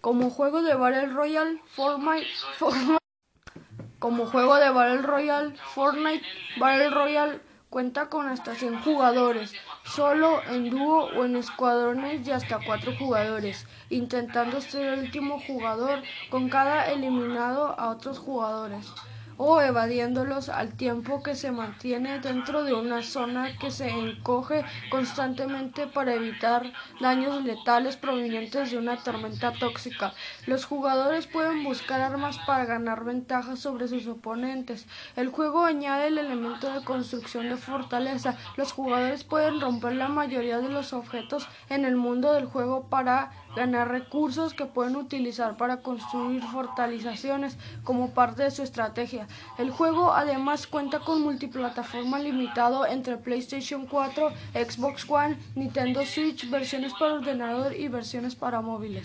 Como juego de Battle Royale, Fortnite, como juego de Battle Royale, Fortnite cuenta con hasta 100 jugadores, solo en dúo o en escuadrones de hasta 4 jugadores, intentando ser el último jugador con cada eliminado a otros jugadores o evadiéndolos al tiempo que se mantiene dentro de una zona que se encoge constantemente para evitar daños letales provenientes de una tormenta tóxica. Los jugadores pueden buscar armas para ganar ventajas sobre sus oponentes. El juego añade el elemento de construcción de fortaleza. Los jugadores pueden romper la mayoría de los objetos en el mundo del juego para ganar recursos que pueden utilizar para construir fortalizaciones como parte de su estrategia. El juego además cuenta con multiplataforma limitado entre PlayStation 4, Xbox One, Nintendo Switch, versiones para ordenador y versiones para móviles.